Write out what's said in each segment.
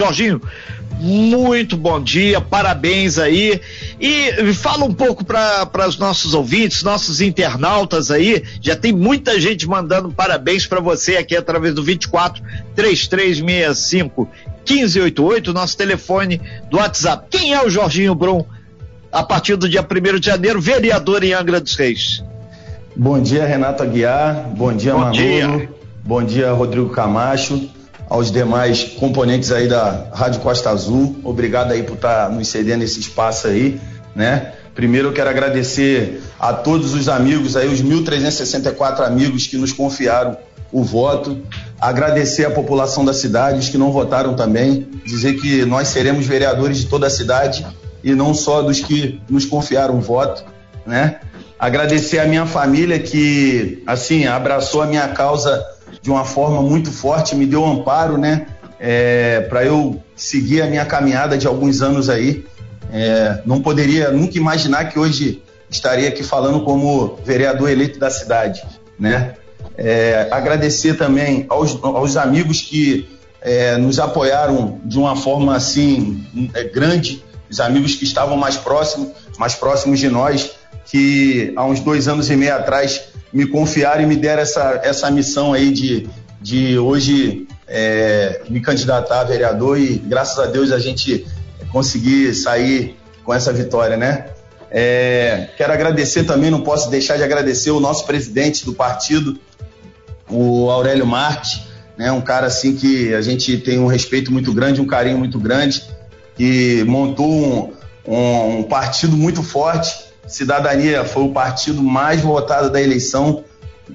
Jorginho, muito bom dia, parabéns aí. E fala um pouco para os nossos ouvintes, nossos internautas aí. Já tem muita gente mandando parabéns para você aqui através do 24 3365 1588, nosso telefone do WhatsApp. Quem é o Jorginho Brum? A partir do dia 1 de janeiro, vereador em Angra dos Reis. Bom dia, Renato Aguiar. Bom dia, bom Manolo. Dia. Bom dia, Rodrigo Camacho aos demais componentes aí da Rádio Costa Azul. Obrigado aí por estar tá nos cedendo esse espaço aí, né? Primeiro eu quero agradecer a todos os amigos aí, os 1.364 amigos que nos confiaram o voto. Agradecer a população da cidade, os que não votaram também. Dizer que nós seremos vereadores de toda a cidade e não só dos que nos confiaram o voto, né? Agradecer a minha família que, assim, abraçou a minha causa de uma forma muito forte, me deu amparo, né? É, para eu seguir a minha caminhada de alguns anos aí. É, não poderia nunca imaginar que hoje estaria aqui falando como vereador eleito da cidade, né? É, agradecer também aos, aos amigos que é, nos apoiaram de uma forma assim é, grande, os amigos que estavam mais próximos, mais próximos de nós, que há uns dois anos e meio atrás me confiaram e me deram essa, essa missão aí de, de hoje é, me candidatar a vereador e graças a Deus a gente conseguir sair com essa vitória, né? É, quero agradecer também, não posso deixar de agradecer o nosso presidente do partido, o Aurélio Marques, né? Um cara assim que a gente tem um respeito muito grande, um carinho muito grande, que montou um, um, um partido muito forte Cidadania foi o partido mais votado da eleição,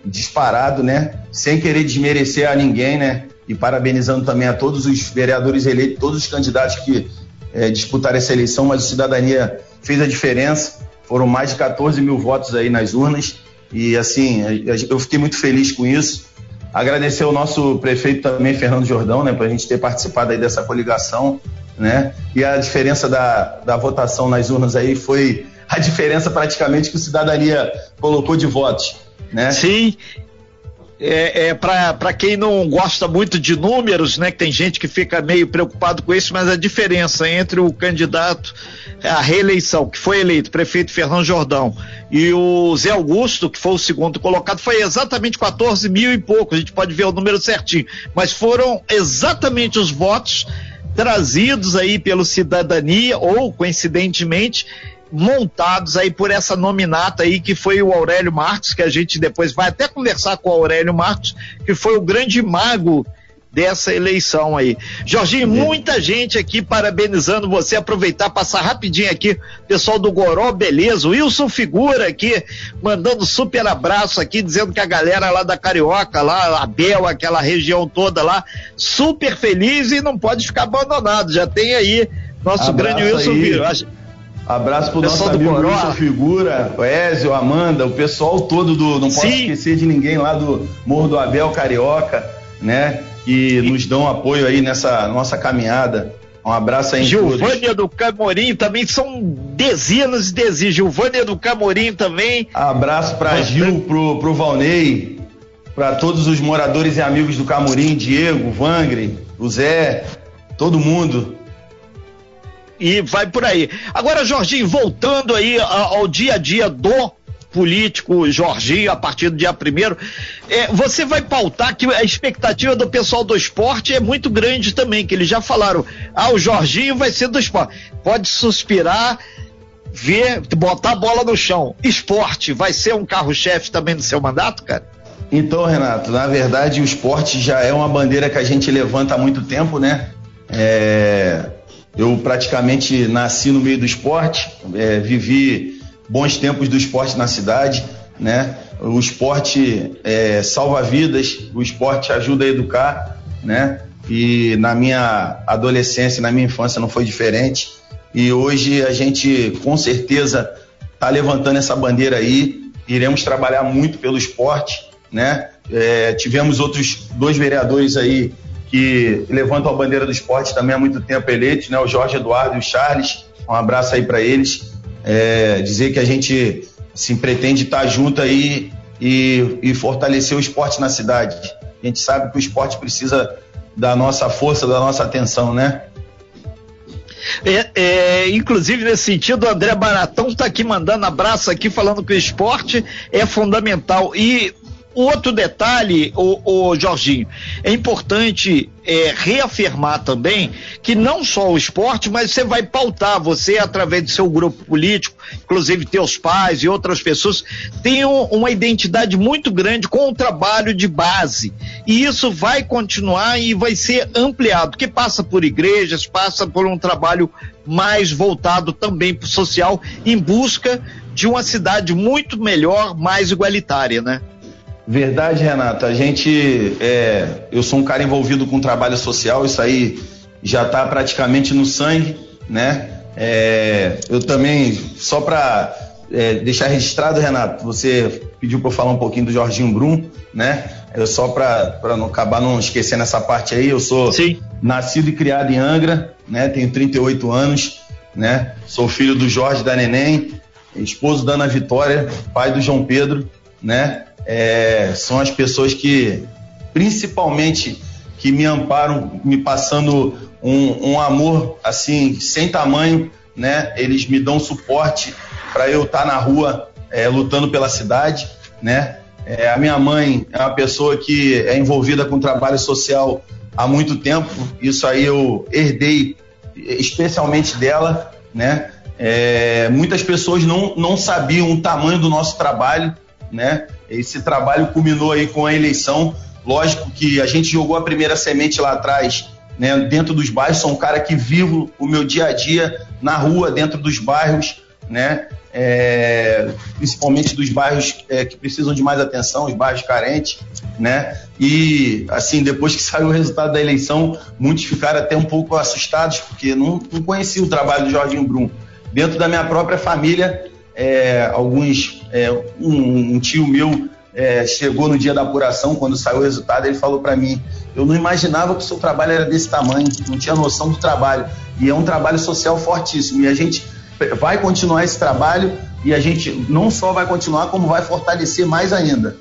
disparado, né? Sem querer desmerecer a ninguém, né? E parabenizando também a todos os vereadores eleitos, todos os candidatos que é, disputaram essa eleição, mas o Cidadania fez a diferença. Foram mais de 14 mil votos aí nas urnas. E assim, eu fiquei muito feliz com isso. Agradecer ao nosso prefeito também, Fernando Jordão, né, para a gente ter participado aí dessa coligação, né? E a diferença da, da votação nas urnas aí foi a diferença praticamente que o Cidadania colocou de votos. Né? Sim, é, é para quem não gosta muito de números, né, que tem gente que fica meio preocupado com isso, mas a diferença entre o candidato à reeleição, que foi eleito, prefeito Fernando Jordão, e o Zé Augusto, que foi o segundo colocado, foi exatamente 14 mil e pouco, a gente pode ver o número certinho, mas foram exatamente os votos trazidos aí pelo Cidadania, ou coincidentemente, montados aí por essa nominata aí que foi o Aurélio Marcos, que a gente depois vai até conversar com o Aurélio Marcos, que foi o grande mago dessa eleição aí. Jorginho, muita gente aqui parabenizando você, aproveitar, passar rapidinho aqui, pessoal do Goró, beleza, Wilson Figura aqui, mandando super abraço aqui, dizendo que a galera lá da Carioca, lá, a Bel, aquela região toda lá, super feliz e não pode ficar abandonado, já tem aí nosso abraço grande Wilson Figura. Abraço pro nosso amigo Wilson Figura, o Ezio, Amanda, o pessoal todo do. Não posso Sim. esquecer de ninguém lá do Morro do Abel Carioca, né? Que nos dão apoio aí nessa nossa caminhada. Um abraço aí Gilvânia do Camorim também são dezenas e dezenas. Gilvânia do Camorim também. Abraço para Gil, pro, pro Valnei, para todos os moradores e amigos do Camorim, Diego, Vangre, o Zé, todo mundo e vai por aí. Agora, Jorginho, voltando aí ao dia a dia do político Jorginho a partir do dia primeiro, é, você vai pautar que a expectativa do pessoal do esporte é muito grande também, que eles já falaram, ah, o Jorginho vai ser do esporte. Pode suspirar, ver, botar a bola no chão. Esporte vai ser um carro-chefe também do seu mandato, cara? Então, Renato, na verdade o esporte já é uma bandeira que a gente levanta há muito tempo, né? É, eu praticamente nasci no meio do esporte, é, vivi bons tempos do esporte na cidade, né? O esporte é, salva vidas, o esporte ajuda a educar, né? E na minha adolescência, na minha infância não foi diferente. E hoje a gente com certeza está levantando essa bandeira aí. Iremos trabalhar muito pelo esporte, né? É, tivemos outros dois vereadores aí que levantam a bandeira do esporte também há muito tempo eleitos, né? O Jorge Eduardo e o Charles. Um abraço aí para eles. É, dizer que a gente assim, pretende estar junto aí e, e fortalecer o esporte na cidade. A gente sabe que o esporte precisa da nossa força, da nossa atenção, né? É, é, inclusive, nesse sentido, o André Baratão está aqui mandando abraço aqui, falando que o esporte é fundamental. E outro detalhe, o, o Jorginho, é importante é, reafirmar também que não só o esporte, mas você vai pautar, você através do seu grupo político, inclusive teus pais e outras pessoas, tem uma identidade muito grande com o trabalho de base. E isso vai continuar e vai ser ampliado, que passa por igrejas, passa por um trabalho mais voltado também para o social, em busca de uma cidade muito melhor, mais igualitária, né? Verdade, Renato. A gente, é, eu sou um cara envolvido com trabalho social, isso aí já está praticamente no sangue, né? É, eu também, só para é, deixar registrado, Renato, você pediu para eu falar um pouquinho do Jorginho Brum, né? Eu só para não acabar não esquecendo essa parte aí, eu sou Sim. nascido e criado em Angra, né? Tenho 38 anos, né? Sou filho do Jorge da Neném, esposo da Ana Vitória, pai do João Pedro, né? É, são as pessoas que, principalmente, que me amparam, me passando um, um amor assim sem tamanho, né? Eles me dão suporte para eu estar tá na rua é, lutando pela cidade, né? É, a minha mãe é uma pessoa que é envolvida com trabalho social há muito tempo. Isso aí eu herdei especialmente dela, né? É, muitas pessoas não, não sabiam o tamanho do nosso trabalho, né? Esse trabalho culminou aí com a eleição. Lógico que a gente jogou a primeira semente lá atrás, né, dentro dos bairros. Sou um cara que vivo o meu dia a dia na rua, dentro dos bairros, né? É, principalmente dos bairros é, que precisam de mais atenção, os bairros carentes, né? E assim, depois que saiu o resultado da eleição, muitos ficaram até um pouco assustados, porque não, não conheciam o trabalho do Jorginho Brum. Dentro da minha própria família, é, alguns. É, um, um, tio meu é, chegou no dia da apuração, quando saiu o resultado, ele falou para mim: Eu não imaginava que o seu trabalho era desse tamanho, não tinha noção do trabalho. E é um trabalho social fortíssimo. E a gente vai continuar esse trabalho e a gente não só vai continuar, como vai fortalecer mais ainda.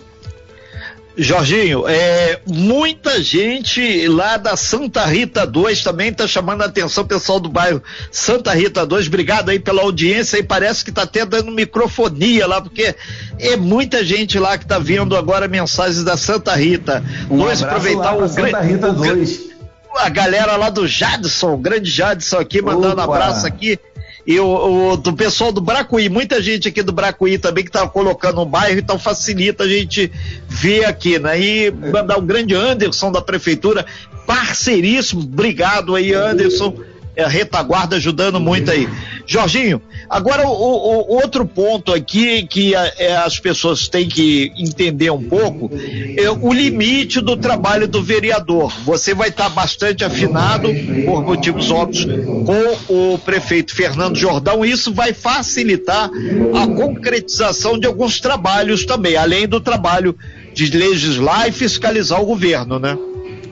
Jorginho, é, muita gente lá da Santa Rita 2 também está chamando a atenção, pessoal do bairro Santa Rita 2. Obrigado aí pela audiência e parece que está até dando microfonia lá, porque é muita gente lá que está vendo agora mensagens da Santa Rita. Um Vamos aproveitar o Santa Rita 2. A galera lá do Jadson, o grande Jadson aqui, mandando Opa. abraço aqui e o, o, do pessoal do Bracuí, muita gente aqui do Bracuí também que tá colocando um bairro, então facilita a gente ver aqui, né? E mandar um grande Anderson da prefeitura, parceiríssimo, obrigado aí Anderson é, retaguarda ajudando muito aí. Jorginho, agora o, o, outro ponto aqui que a, é, as pessoas têm que entender um pouco é o limite do trabalho do vereador. Você vai estar bastante afinado, por motivos óbvios, com o prefeito Fernando Jordão. Isso vai facilitar a concretização de alguns trabalhos também, além do trabalho de legislar e fiscalizar o governo, né?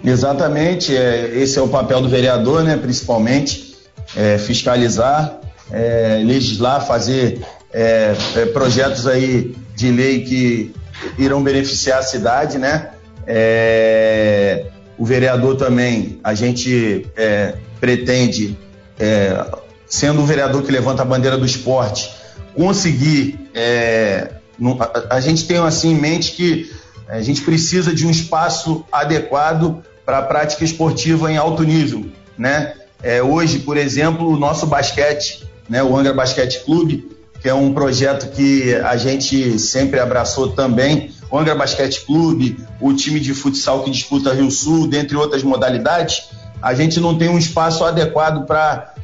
Exatamente, é, esse é o papel do vereador, né, principalmente, é, fiscalizar, é, legislar, fazer é, é, projetos aí de lei que irão beneficiar a cidade, né? É, o vereador também, a gente pretende, sendo o vereador que levanta a bandeira do esporte, conseguir, a, a gente tem assim em mente que a gente precisa de um espaço adequado para a prática esportiva em alto nível, né? É, hoje, por exemplo, o nosso basquete, né, o Angra Basquete Clube, que é um projeto que a gente sempre abraçou também, o Angra Basquete Clube, o time de futsal que disputa Rio Sul, dentre outras modalidades, a gente não tem um espaço adequado para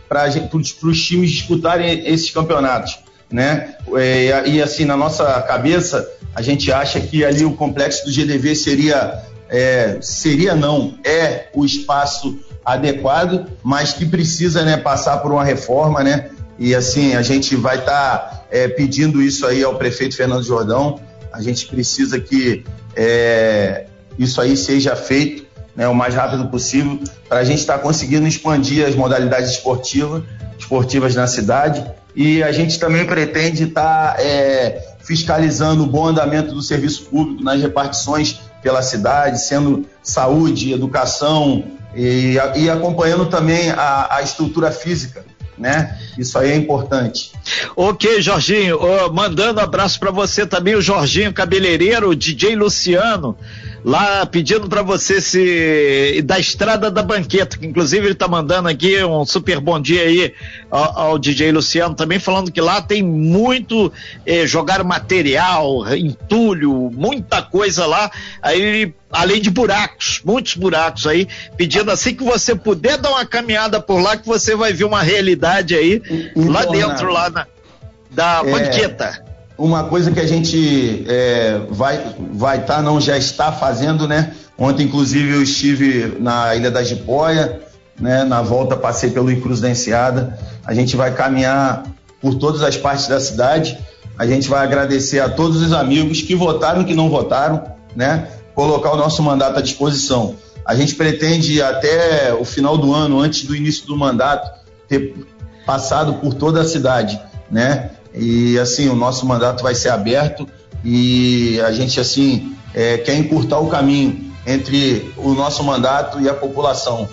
os times disputarem esses campeonatos. Né? É, e assim, na nossa cabeça, a gente acha que ali o complexo do GDV seria é, seria não, é o espaço adequado, mas que precisa né, passar por uma reforma, né? E assim, a gente vai estar tá, é, pedindo isso aí ao prefeito Fernando Jordão. A gente precisa que é, isso aí seja feito né, o mais rápido possível para a gente estar tá conseguindo expandir as modalidades esportivas, esportivas na cidade. E a gente também pretende estar tá, é, fiscalizando o bom andamento do serviço público nas repartições pela cidade, sendo saúde, educação e, e acompanhando também a, a, estrutura física né? Isso aí é importante. Ok, Jorginho, oh, mandando abraço para você também, o Jorginho Cabeleireiro, DJ Luciano, lá pedindo para você se da estrada da banqueta, que inclusive ele tá mandando aqui um super bom dia aí ao, ao DJ Luciano também falando que lá tem muito eh, jogar material, entulho, muita coisa lá. Aí além de buracos, muitos buracos aí, pedindo assim que você puder dar uma caminhada por lá que você vai ver uma realidade aí então, lá dentro lá na, da é, banqueta uma coisa que a gente é, vai vai estar, tá, não já está fazendo, né? Ontem, inclusive, eu estive na Ilha da Jipoia, né? Na volta passei pelo Cruz da Enseada. A gente vai caminhar por todas as partes da cidade. A gente vai agradecer a todos os amigos que votaram e que não votaram, né? Colocar o nosso mandato à disposição. A gente pretende até o final do ano, antes do início do mandato, ter passado por toda a cidade, né? E assim, o nosso mandato vai ser aberto e a gente assim é, quer encurtar o caminho entre o nosso mandato e a população.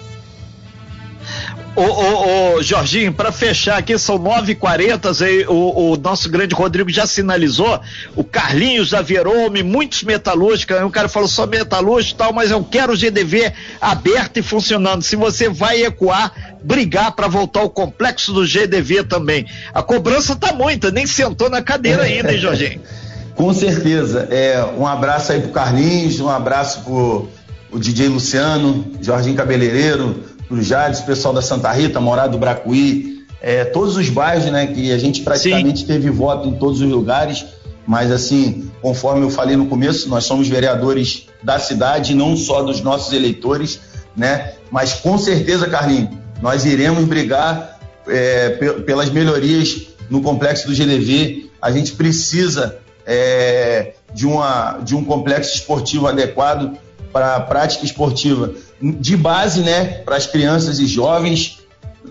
Ô, ô, ô Jorginho, para fechar aqui, são 9h40, o, o, nosso grande Rodrigo já sinalizou, o Carlinhos da Verome, muitos metalúrgicos, o cara falou só metalúrgico e tal, mas eu quero o GDV aberto e funcionando. Se você vai ecoar, brigar para voltar ao complexo do GDV também. A cobrança tá muita, nem sentou na cadeira ainda, hein, Jorginho? Com certeza. É, um abraço aí pro Carlinhos, um abraço pro o DJ Luciano, Jorginho Cabeleireiro, pro Jades, pessoal da Santa Rita, Morado do Bracuí, é, todos os bairros, né, que a gente praticamente Sim. teve voto em todos os lugares, mas assim, conforme eu falei no começo, nós somos vereadores da cidade, não só dos nossos eleitores, né, mas com certeza, Carlinhos, nós iremos brigar é, pelas melhorias no complexo do GDV, a gente precisa é, de, uma, de um complexo esportivo adequado para a prática esportiva de base, né, para as crianças e jovens,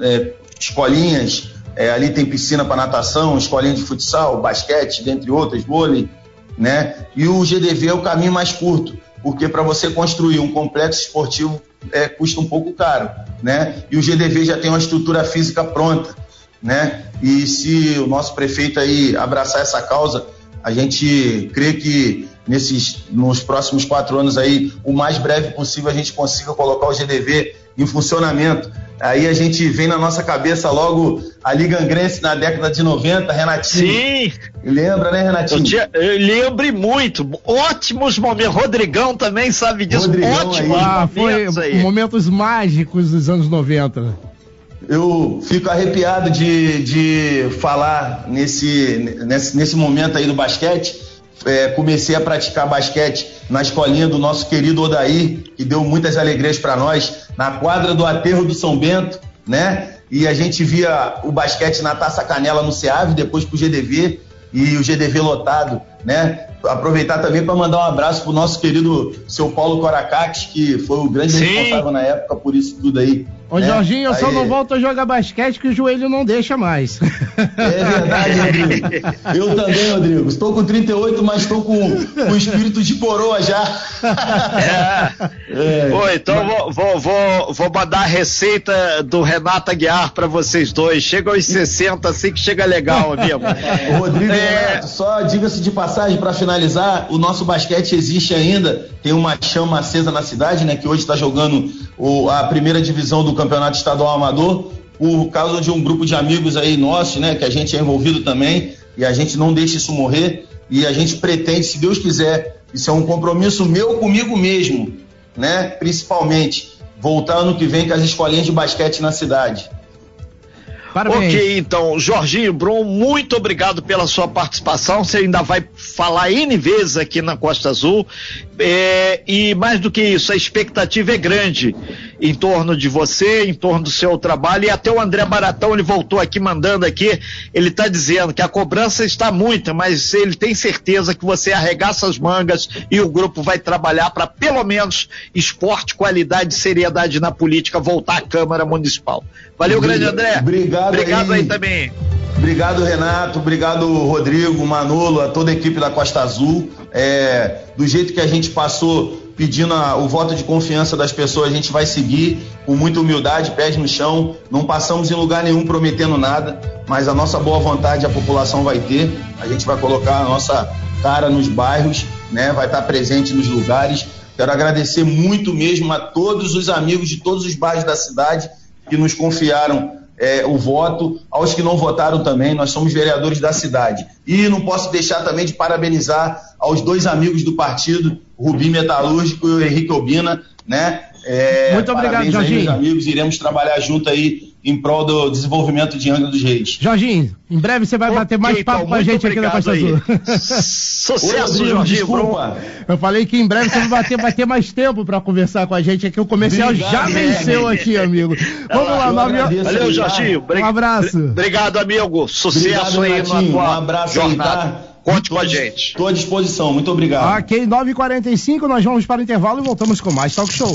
é, escolinhas, é, ali tem piscina para natação, escolinha de futsal, basquete, dentre outras, vôlei, né? E o GDV é o caminho mais curto, porque para você construir um complexo esportivo é, custa um pouco caro, né? E o GDV já tem uma estrutura física pronta, né? E se o nosso prefeito aí abraçar essa causa, a gente crê que nesses nos próximos quatro anos aí, o mais breve possível, a gente consiga colocar o GDV em funcionamento. Aí a gente vem na nossa cabeça logo a Liga Angrense na década de 90, Renatinho. Sim. Lembra, né, Renatinho? Eu, tinha, eu lembro muito. Ótimos momentos. Rodrigão também sabe disso. Rodrigão Ótimos ah, momentos foi aí. momentos mágicos dos anos 90. Eu fico arrepiado de, de falar nesse, nesse, nesse momento aí do basquete é, comecei a praticar basquete na escolinha do nosso querido Odair, que deu muitas alegrias para nós, na quadra do Aterro do São Bento, né? E a gente via o basquete na Taça Canela no SEAV, depois pro GDV, e o GDV lotado, né? Aproveitar também para mandar um abraço pro nosso querido seu Paulo Coracati, que foi o grande Sim. responsável na época por isso tudo aí. Ô né? Jorginho, eu aí... só não volto a jogar basquete que o joelho não deixa mais. É verdade, Rodrigo. Eu também, Rodrigo. Estou com 38, mas estou com, o espírito de coroa já. É. é. Oi, então vou, vou, vou, vou mandar a receita do Renato Aguiar para vocês dois. Chega aos 60, assim que chega legal, amigo. Rodrigo é... Renato, só diga-se de passagem para finalizar, o nosso basquete existe ainda, tem uma chama acesa na cidade, né, que hoje está jogando o, a primeira divisão do Campeonato Estadual Amador, por causa de um grupo de amigos aí nossos, né, que a gente é envolvido também, e a gente não deixa isso morrer, e a gente pretende, se Deus quiser, isso é um compromisso meu comigo mesmo, né, principalmente, voltar ano que vem com as escolinhas de basquete na cidade. Parabéns. Ok, então, Jorginho Brum, muito obrigado pela sua participação. Você ainda vai falar N vezes aqui na Costa Azul. É, e mais do que isso, a expectativa é grande em torno de você, em torno do seu trabalho. E até o André Baratão, ele voltou aqui mandando aqui, ele está dizendo que a cobrança está muita, mas ele tem certeza que você arregaça as mangas e o grupo vai trabalhar para pelo menos esporte, qualidade e seriedade na política voltar à Câmara Municipal. Valeu, grande André. Obrigado, obrigado aí. aí também. Obrigado, Renato. Obrigado, Rodrigo, Manolo, a toda a equipe da Costa Azul. É, do jeito que a gente passou pedindo a, o voto de confiança das pessoas, a gente vai seguir com muita humildade, pés no chão, não passamos em lugar nenhum prometendo nada, mas a nossa boa vontade a população vai ter, a gente vai colocar a nossa cara nos bairros, né? Vai estar presente nos lugares. Quero agradecer muito mesmo a todos os amigos de todos os bairros da cidade que nos confiaram é, o voto, aos que não votaram também, nós somos vereadores da cidade. E não posso deixar também de parabenizar aos dois amigos do partido, Rubi Metalúrgico e o Henrique Obina, né? É, Muito obrigado, Jorginho. Aí, meus amigos, iremos trabalhar junto aí em prol do desenvolvimento de Angra dos Reis. Jorginho, em breve você vai okay, bater mais papo com a gente aqui na Costa Azul. Sucesso, Ô, Jorginho. Desculpa. Eu falei que em breve você vai bater, vai ter mais tempo para conversar com a gente aqui. O comercial Obrigado, já venceu é, aqui, amigo. Vamos lá, nove Valeu, Jorginho. Um abraço. Obrigado, amigo. Sucesso obrigado, aí na tua um abraço jornada. Aí, tá? Conte com a gente. Estou à disposição. Muito obrigado. Ok, 9h45, nós vamos para o intervalo e voltamos com mais Talk Show.